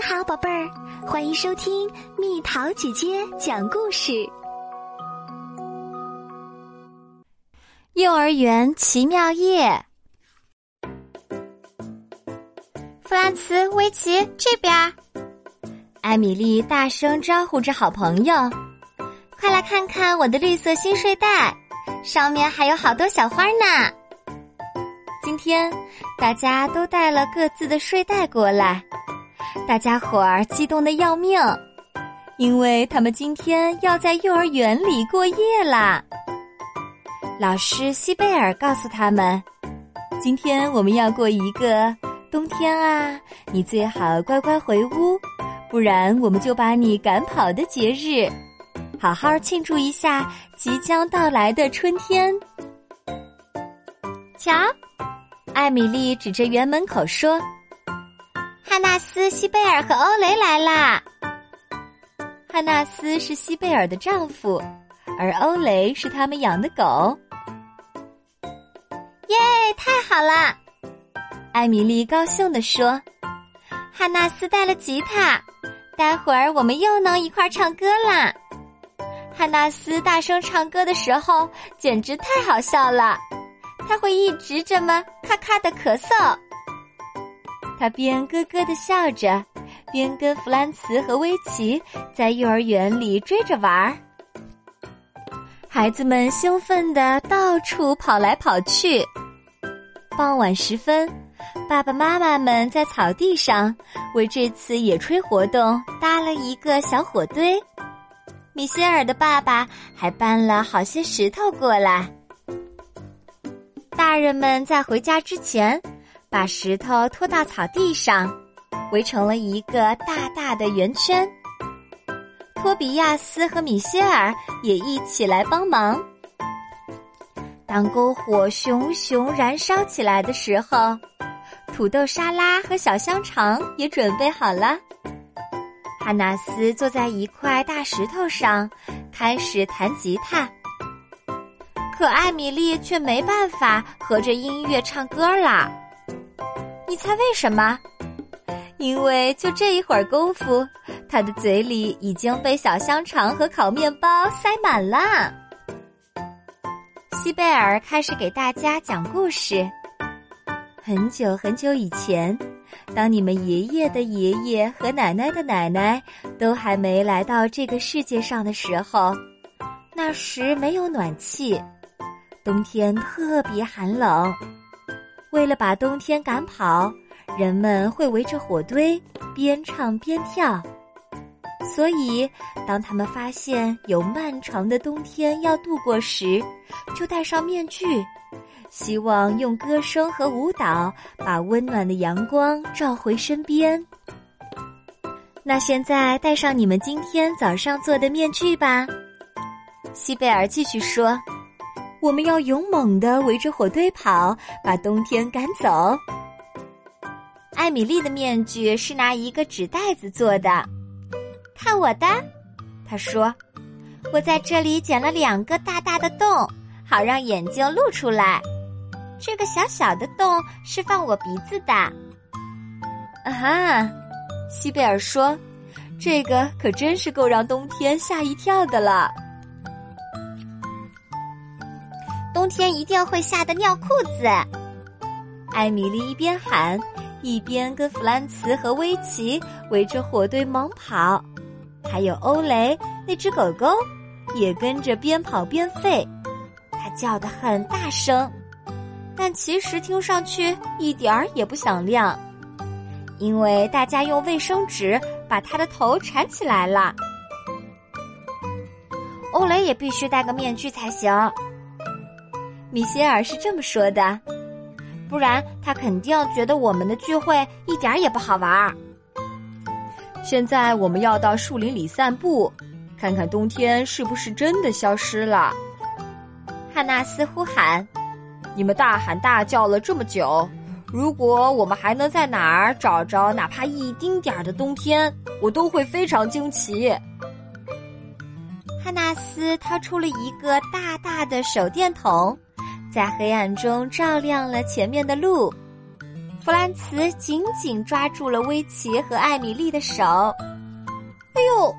你好，宝贝儿，欢迎收听蜜桃姐姐讲故事。幼儿园奇妙夜，弗兰茨、维奇这边，艾米丽大声招呼着好朋友：“快来看看我的绿色新睡袋，上面还有好多小花呢。”今天大家都带了各自的睡袋过来。大家伙儿激动的要命，因为他们今天要在幼儿园里过夜啦。老师西贝尔告诉他们：“今天我们要过一个冬天啊，你最好乖乖回屋，不然我们就把你赶跑的节日，好好庆祝一下即将到来的春天。”瞧，艾米丽指着园门口说。汉纳斯、西贝尔和欧雷来啦。汉纳斯是西贝尔的丈夫，而欧雷是他们养的狗。耶，太好了！艾米丽高兴地说：“汉纳斯带了吉他，待会儿我们又能一块儿唱歌啦。”汉纳斯大声唱歌的时候简直太好笑了，他会一直这么咔咔的咳嗽。他边咯咯的笑着，边跟弗兰茨和威奇在幼儿园里追着玩儿。孩子们兴奋的到处跑来跑去。傍晚时分，爸爸妈妈们在草地上为这次野炊活动搭了一个小火堆。米歇尔的爸爸还搬了好些石头过来。大人们在回家之前。把石头拖到草地上，围成了一个大大的圆圈。托比亚斯和米歇尔也一起来帮忙。当篝火熊熊燃烧起来的时候，土豆沙拉和小香肠也准备好了。哈纳斯坐在一块大石头上，开始弹吉他。可艾米丽却没办法合着音乐唱歌啦。你猜为什么？因为就这一会儿功夫，他的嘴里已经被小香肠和烤面包塞满了。西贝尔开始给大家讲故事。很久很久以前，当你们爷爷的爷爷和奶奶的奶奶都还没来到这个世界上的时候，那时没有暖气，冬天特别寒冷。为了把冬天赶跑，人们会围着火堆边唱边跳。所以，当他们发现有漫长的冬天要度过时，就戴上面具，希望用歌声和舞蹈把温暖的阳光照回身边。那现在戴上你们今天早上做的面具吧，西贝尔继续说。我们要勇猛的围着火堆跑，把冬天赶走。艾米丽的面具是拿一个纸袋子做的，看我的，她说：“我在这里？剪了两个大大的洞，好让眼睛露出来。这个小小的洞是放我鼻子的。”啊哈，西贝尔说：“这个可真是够让冬天吓一跳的了。”冬天一定会吓得尿裤子。艾米丽一边喊，一边跟弗兰茨和威奇围着火堆猛跑，还有欧雷那只狗狗也跟着边跑边吠，它叫得很大声，但其实听上去一点儿也不响亮，因为大家用卫生纸把它的头缠起来了。欧雷也必须戴个面具才行。米歇尔是这么说的，不然他肯定觉得我们的聚会一点也不好玩儿。现在我们要到树林里散步，看看冬天是不是真的消失了。汉纳斯呼喊：“你们大喊大叫了这么久，如果我们还能在哪儿找着哪怕一丁点儿的冬天，我都会非常惊奇。”汉纳斯掏出了一个大大的手电筒。在黑暗中照亮了前面的路，弗兰茨紧紧抓住了威奇和艾米丽的手。哎呦！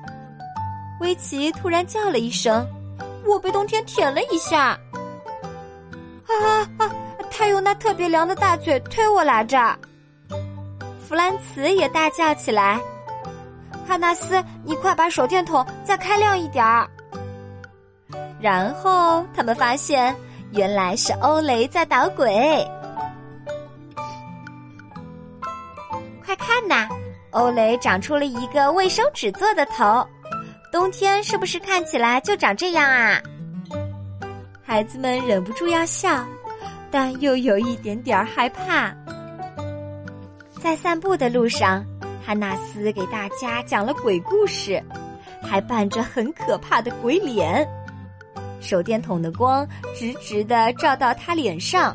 威奇突然叫了一声：“我被冬天舔了一下！”啊啊！他用那特别凉的大嘴推我来着。弗兰茨也大叫起来：“哈纳斯，你快把手电筒再开亮一点儿！”然后他们发现，原来是欧雷在捣鬼。快看呐，欧雷长出了一个卫生纸做的头，冬天是不是看起来就长这样啊？孩子们忍不住要笑，但又有一点点害怕。在散步的路上，汉纳斯给大家讲了鬼故事，还扮着很可怕的鬼脸。手电筒的光直直的照到他脸上，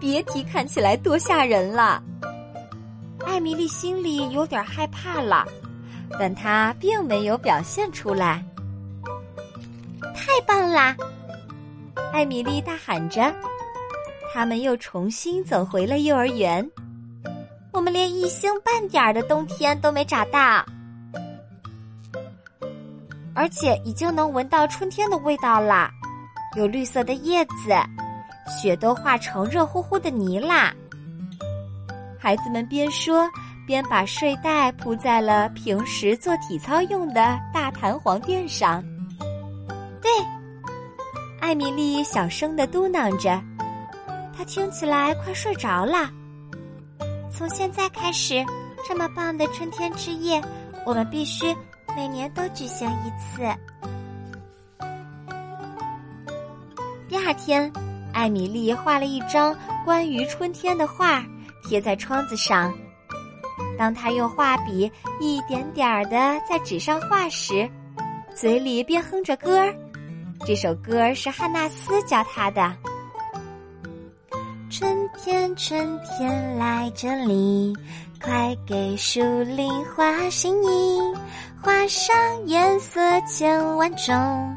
别提看起来多吓人了。艾米丽心里有点害怕了，但她并没有表现出来。太棒啦！艾米丽大喊着。他们又重新走回了幼儿园。我们连一星半点的冬天都没找到，而且已经能闻到春天的味道啦。有绿色的叶子，雪都化成热乎乎的泥啦。孩子们边说边把睡袋铺在了平时做体操用的大弹簧垫上。对，艾米丽小声的嘟囔着，她听起来快睡着了。从现在开始，这么棒的春天之夜，我们必须每年都举行一次。第二天，艾米丽画了一张关于春天的画，贴在窗子上。当她用画笔一点点儿的在纸上画时，嘴里边哼着歌儿。这首歌是汉纳斯教她的。春天，春天来这里，快给树林画心意，画上颜色千万种。